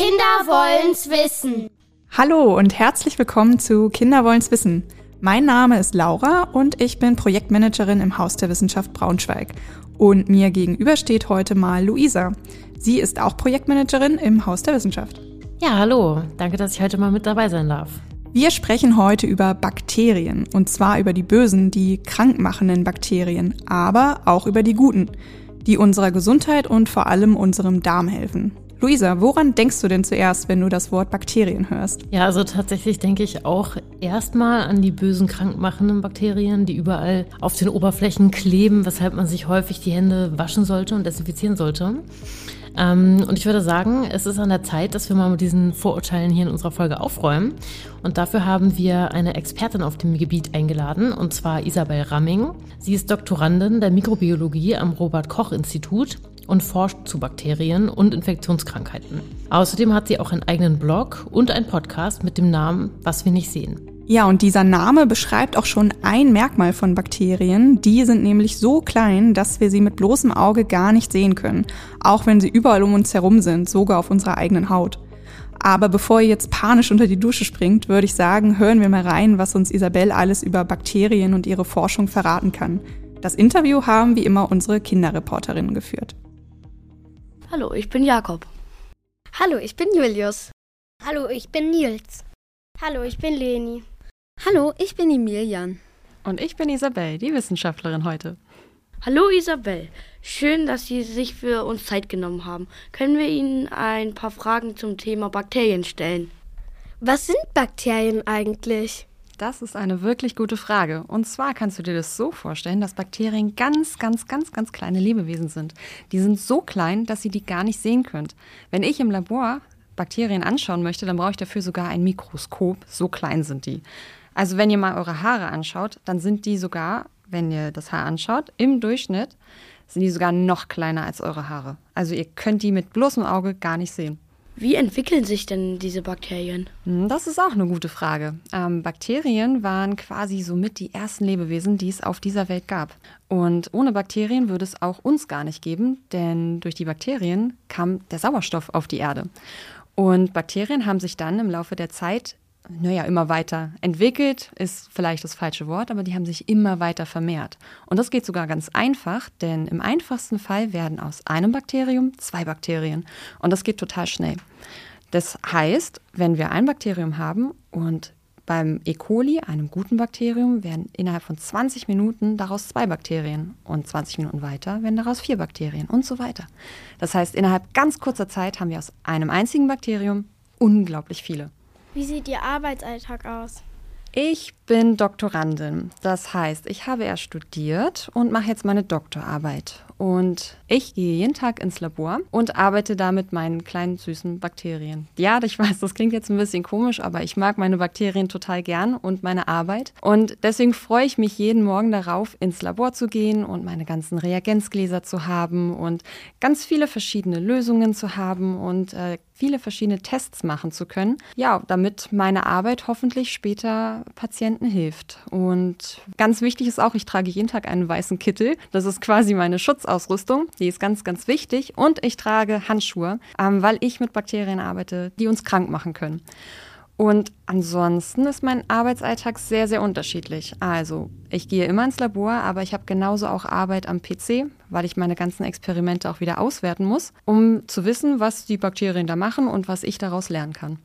Kinder wollen's wissen. Hallo und herzlich willkommen zu Kinder wollen's wissen. Mein Name ist Laura und ich bin Projektmanagerin im Haus der Wissenschaft Braunschweig. Und mir gegenüber steht heute mal Luisa. Sie ist auch Projektmanagerin im Haus der Wissenschaft. Ja, hallo. Danke, dass ich heute mal mit dabei sein darf. Wir sprechen heute über Bakterien und zwar über die bösen, die krankmachenden Bakterien, aber auch über die guten, die unserer Gesundheit und vor allem unserem Darm helfen. Luisa, woran denkst du denn zuerst, wenn du das Wort Bakterien hörst? Ja, also tatsächlich denke ich auch erstmal an die bösen krankmachenden Bakterien, die überall auf den Oberflächen kleben, weshalb man sich häufig die Hände waschen sollte und desinfizieren sollte. Ähm, und ich würde sagen, es ist an der Zeit, dass wir mal mit diesen Vorurteilen hier in unserer Folge aufräumen. Und dafür haben wir eine Expertin auf dem Gebiet eingeladen, und zwar Isabel Ramming. Sie ist Doktorandin der Mikrobiologie am Robert Koch Institut und forscht zu Bakterien und Infektionskrankheiten. Außerdem hat sie auch einen eigenen Blog und einen Podcast mit dem Namen Was wir nicht sehen. Ja, und dieser Name beschreibt auch schon ein Merkmal von Bakterien. Die sind nämlich so klein, dass wir sie mit bloßem Auge gar nicht sehen können, auch wenn sie überall um uns herum sind, sogar auf unserer eigenen Haut. Aber bevor ihr jetzt panisch unter die Dusche springt, würde ich sagen, hören wir mal rein, was uns Isabel alles über Bakterien und ihre Forschung verraten kann. Das Interview haben wie immer unsere Kinderreporterinnen geführt. Hallo, ich bin Jakob. Hallo, ich bin Julius. Hallo, ich bin Nils. Hallo, ich bin Leni. Hallo, ich bin Emilian. Und ich bin Isabel, die Wissenschaftlerin heute. Hallo Isabel, schön, dass Sie sich für uns Zeit genommen haben. Können wir Ihnen ein paar Fragen zum Thema Bakterien stellen? Was sind Bakterien eigentlich? Das ist eine wirklich gute Frage. Und zwar kannst du dir das so vorstellen, dass Bakterien ganz, ganz, ganz, ganz kleine Lebewesen sind. Die sind so klein, dass ihr die gar nicht sehen könnt. Wenn ich im Labor Bakterien anschauen möchte, dann brauche ich dafür sogar ein Mikroskop. So klein sind die. Also wenn ihr mal eure Haare anschaut, dann sind die sogar, wenn ihr das Haar anschaut, im Durchschnitt sind die sogar noch kleiner als eure Haare. Also ihr könnt die mit bloßem Auge gar nicht sehen. Wie entwickeln sich denn diese Bakterien? Hm, das ist auch eine gute Frage. Ähm, Bakterien waren quasi somit die ersten Lebewesen, die es auf dieser Welt gab. Und ohne Bakterien würde es auch uns gar nicht geben, denn durch die Bakterien kam der Sauerstoff auf die Erde. Und Bakterien haben sich dann im Laufe der Zeit naja, immer weiter entwickelt, ist vielleicht das falsche Wort, aber die haben sich immer weiter vermehrt. Und das geht sogar ganz einfach, denn im einfachsten Fall werden aus einem Bakterium zwei Bakterien. Und das geht total schnell. Das heißt, wenn wir ein Bakterium haben und beim E. coli, einem guten Bakterium, werden innerhalb von 20 Minuten daraus zwei Bakterien und 20 Minuten weiter werden daraus vier Bakterien und so weiter. Das heißt, innerhalb ganz kurzer Zeit haben wir aus einem einzigen Bakterium unglaublich viele. Wie sieht Ihr Arbeitsalltag aus? Ich bin Doktorandin. Das heißt, ich habe erst studiert und mache jetzt meine Doktorarbeit. Und ich gehe jeden Tag ins Labor und arbeite da mit meinen kleinen süßen Bakterien. Ja, ich weiß, das klingt jetzt ein bisschen komisch, aber ich mag meine Bakterien total gern und meine Arbeit. Und deswegen freue ich mich jeden Morgen darauf, ins Labor zu gehen und meine ganzen Reagenzgläser zu haben und ganz viele verschiedene Lösungen zu haben und äh, viele verschiedene Tests machen zu können. Ja, damit meine Arbeit hoffentlich später Patienten hilft. Und ganz wichtig ist auch, ich trage jeden Tag einen weißen Kittel. Das ist quasi meine Schutzausrüstung. Die ist ganz, ganz wichtig. Und ich trage Handschuhe, ähm, weil ich mit Bakterien arbeite, die uns krank machen können. Und ansonsten ist mein Arbeitsalltag sehr, sehr unterschiedlich. Also, ich gehe immer ins Labor, aber ich habe genauso auch Arbeit am PC, weil ich meine ganzen Experimente auch wieder auswerten muss, um zu wissen, was die Bakterien da machen und was ich daraus lernen kann.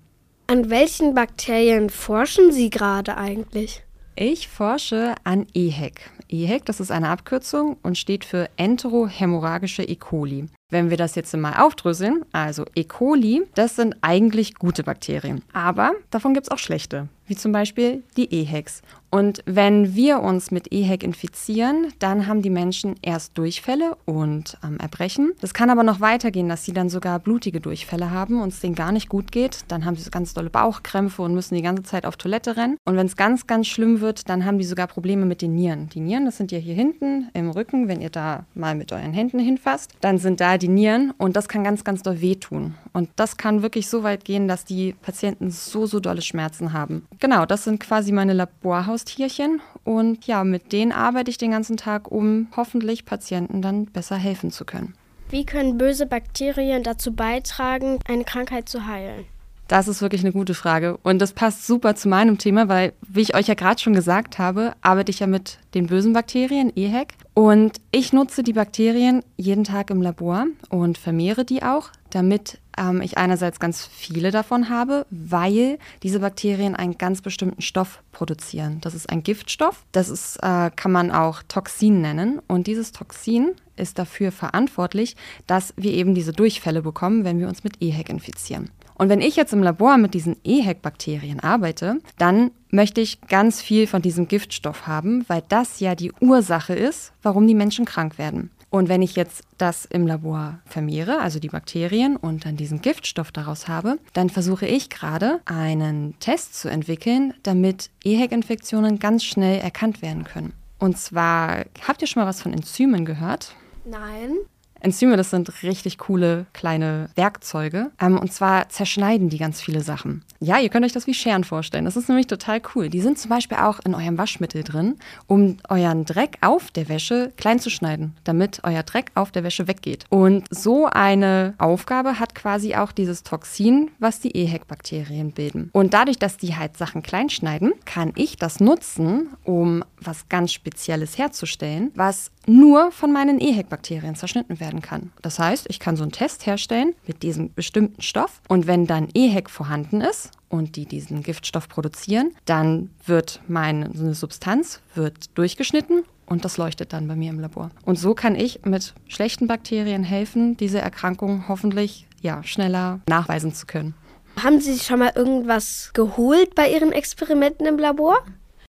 An welchen Bakterien forschen Sie gerade eigentlich? Ich forsche an EHEC. EHEC, das ist eine Abkürzung und steht für Enterohämorrhagische E. coli. Wenn wir das jetzt mal aufdröseln, also E. coli, das sind eigentlich gute Bakterien. Aber davon gibt es auch schlechte, wie zum Beispiel die EHECs. Und wenn wir uns mit EHEC infizieren, dann haben die Menschen erst Durchfälle und ähm, Erbrechen. Das kann aber noch weitergehen, dass sie dann sogar blutige Durchfälle haben und es denen gar nicht gut geht. Dann haben sie ganz dolle Bauchkrämpfe und müssen die ganze Zeit auf Toilette rennen. Und wenn es ganz, ganz schlimm wird, dann haben die sogar Probleme mit den Nieren. Die Nieren, das sind ja hier hinten im Rücken, wenn ihr da mal mit euren Händen hinfasst, dann sind da die Nieren und das kann ganz, ganz doll wehtun. Und das kann wirklich so weit gehen, dass die Patienten so, so dolle Schmerzen haben. Genau, das sind quasi meine Laborhaus Haustierchen und ja, mit denen arbeite ich den ganzen Tag, um hoffentlich Patienten dann besser helfen zu können. Wie können böse Bakterien dazu beitragen, eine Krankheit zu heilen? Das ist wirklich eine gute Frage. Und das passt super zu meinem Thema, weil, wie ich euch ja gerade schon gesagt habe, arbeite ich ja mit den bösen Bakterien, EHEC. Und ich nutze die Bakterien jeden Tag im Labor und vermehre die auch, damit ähm, ich einerseits ganz viele davon habe, weil diese Bakterien einen ganz bestimmten Stoff produzieren. Das ist ein Giftstoff. Das ist, äh, kann man auch Toxin nennen. Und dieses Toxin ist dafür verantwortlich, dass wir eben diese Durchfälle bekommen, wenn wir uns mit EHEC infizieren. Und wenn ich jetzt im Labor mit diesen EHEC-Bakterien arbeite, dann möchte ich ganz viel von diesem Giftstoff haben, weil das ja die Ursache ist, warum die Menschen krank werden. Und wenn ich jetzt das im Labor vermehre, also die Bakterien und dann diesen Giftstoff daraus habe, dann versuche ich gerade einen Test zu entwickeln, damit EHEC-Infektionen ganz schnell erkannt werden können. Und zwar, habt ihr schon mal was von Enzymen gehört? Nein. Enzyme, das sind richtig coole kleine Werkzeuge. Ähm, und zwar zerschneiden die ganz viele Sachen. Ja, ihr könnt euch das wie Scheren vorstellen. Das ist nämlich total cool. Die sind zum Beispiel auch in eurem Waschmittel drin, um euren Dreck auf der Wäsche klein zu schneiden, damit euer Dreck auf der Wäsche weggeht. Und so eine Aufgabe hat quasi auch dieses Toxin, was die EHEC-Bakterien bilden. Und dadurch, dass die halt Sachen klein schneiden, kann ich das nutzen, um was ganz Spezielles herzustellen, was nur von meinen EHEC-Bakterien zerschnitten werden kann. Das heißt, ich kann so einen Test herstellen mit diesem bestimmten Stoff und wenn dann EHEC vorhanden ist und die diesen Giftstoff produzieren, dann wird meine Substanz wird durchgeschnitten und das leuchtet dann bei mir im Labor. Und so kann ich mit schlechten Bakterien helfen, diese Erkrankung hoffentlich ja, schneller nachweisen zu können. Haben Sie schon mal irgendwas geholt bei Ihren Experimenten im Labor?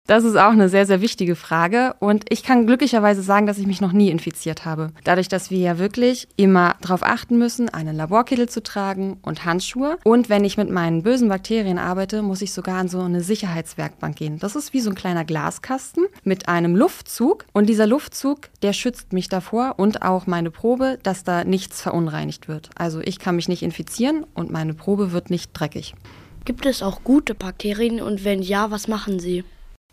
Das ist auch eine sehr, sehr wichtige Frage. Und ich kann glücklicherweise sagen, dass ich mich noch nie infiziert habe. Dadurch, dass wir ja wirklich immer darauf achten müssen, einen Laborkittel zu tragen und Handschuhe. Und wenn ich mit meinen bösen Bakterien arbeite, muss ich sogar an so eine Sicherheitswerkbank gehen. Das ist wie so ein kleiner Glaskasten mit einem Luftzug. Und dieser Luftzug, der schützt mich davor und auch meine Probe, dass da nichts verunreinigt wird. Also ich kann mich nicht infizieren und meine Probe wird nicht dreckig. Gibt es auch gute Bakterien und wenn ja, was machen sie?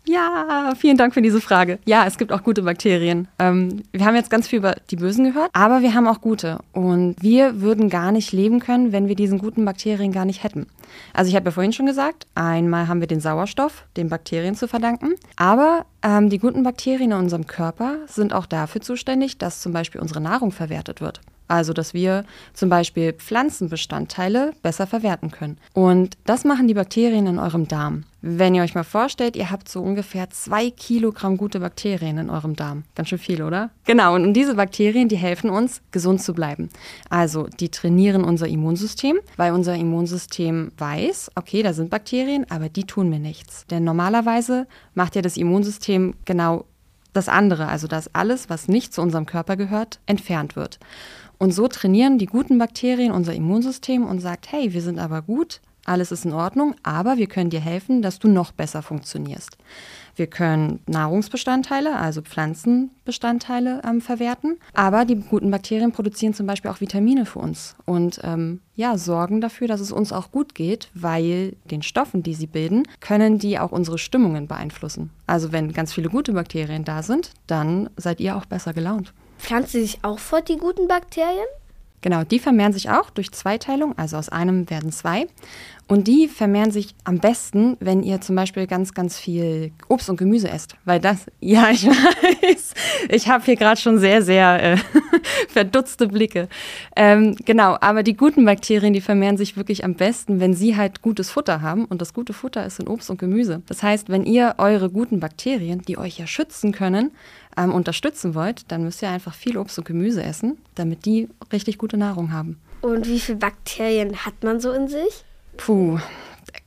Ja, vielen Dank für diese Frage. Ja, es gibt auch gute Bakterien. Ähm, wir haben jetzt ganz viel über die Bösen gehört, aber wir haben auch gute. Und wir würden gar nicht leben können, wenn wir diesen guten Bakterien gar nicht hätten. Also ich habe ja vorhin schon gesagt, einmal haben wir den Sauerstoff den Bakterien zu verdanken, aber ähm, die guten Bakterien in unserem Körper sind auch dafür zuständig, dass zum Beispiel unsere Nahrung verwertet wird. Also, dass wir zum Beispiel Pflanzenbestandteile besser verwerten können. Und das machen die Bakterien in eurem Darm. Wenn ihr euch mal vorstellt, ihr habt so ungefähr zwei Kilogramm gute Bakterien in eurem Darm. Ganz schön viel, oder? Genau, und diese Bakterien, die helfen uns, gesund zu bleiben. Also, die trainieren unser Immunsystem, weil unser Immunsystem weiß, okay, da sind Bakterien, aber die tun mir nichts. Denn normalerweise macht ja das Immunsystem genau das andere, also dass alles, was nicht zu unserem Körper gehört, entfernt wird. Und so trainieren die guten Bakterien unser Immunsystem und sagt, hey, wir sind aber gut, alles ist in Ordnung, aber wir können dir helfen, dass du noch besser funktionierst. Wir können Nahrungsbestandteile, also Pflanzenbestandteile ähm, verwerten, aber die guten Bakterien produzieren zum Beispiel auch Vitamine für uns und ähm, ja, sorgen dafür, dass es uns auch gut geht, weil den Stoffen, die sie bilden, können die auch unsere Stimmungen beeinflussen. Also wenn ganz viele gute Bakterien da sind, dann seid ihr auch besser gelaunt. Pflanzen sich auch fort, die guten Bakterien? Genau, die vermehren sich auch durch Zweiteilung, also aus einem werden zwei. Und die vermehren sich am besten, wenn ihr zum Beispiel ganz, ganz viel Obst und Gemüse esst. Weil das, ja, ich weiß, ich habe hier gerade schon sehr, sehr äh, verdutzte Blicke. Ähm, genau, aber die guten Bakterien, die vermehren sich wirklich am besten, wenn sie halt gutes Futter haben. Und das gute Futter ist in Obst und Gemüse. Das heißt, wenn ihr eure guten Bakterien, die euch ja schützen können, ähm, unterstützen wollt, dann müsst ihr einfach viel Obst und Gemüse essen, damit die richtig gute Nahrung haben. Und wie viele Bakterien hat man so in sich? Puh,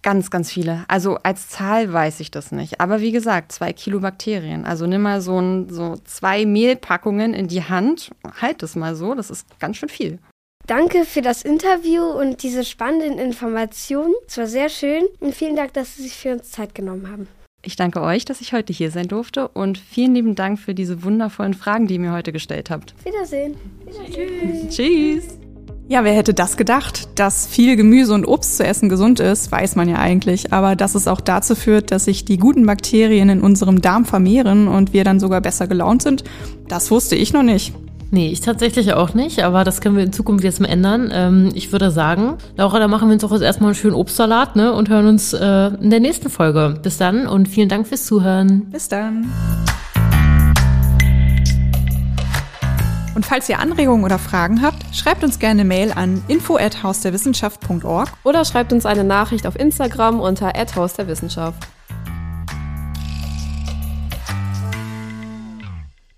ganz, ganz viele. Also als Zahl weiß ich das nicht. Aber wie gesagt, zwei Kilo Bakterien. Also nimm mal so, ein, so zwei Mehlpackungen in die Hand, halt es mal so, das ist ganz schön viel. Danke für das Interview und diese spannenden Informationen. Es war sehr schön und vielen Dank, dass Sie sich für uns Zeit genommen haben. Ich danke euch, dass ich heute hier sein durfte und vielen lieben Dank für diese wundervollen Fragen, die ihr mir heute gestellt habt. Wiedersehen. Wiedersehen. Tschüss. Tschüss. Ja, wer hätte das gedacht? Dass viel Gemüse und Obst zu essen gesund ist, weiß man ja eigentlich. Aber dass es auch dazu führt, dass sich die guten Bakterien in unserem Darm vermehren und wir dann sogar besser gelaunt sind, das wusste ich noch nicht. Nee, ich tatsächlich auch nicht, aber das können wir in Zukunft jetzt mal ändern. Ähm, ich würde sagen, Laura, da machen wir uns auch jetzt erstmal einen schönen Obstsalat ne, und hören uns äh, in der nächsten Folge. Bis dann und vielen Dank fürs Zuhören. Bis dann. Und falls ihr Anregungen oder Fragen habt, schreibt uns gerne eine Mail an info@hausderwissenschaft.org oder schreibt uns eine Nachricht auf Instagram unter @hausderwissenschaft.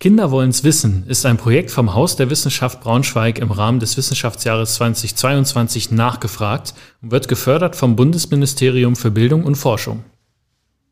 Kinder wollen's wissen ist ein Projekt vom Haus der Wissenschaft Braunschweig im Rahmen des Wissenschaftsjahres 2022 nachgefragt und wird gefördert vom Bundesministerium für Bildung und Forschung.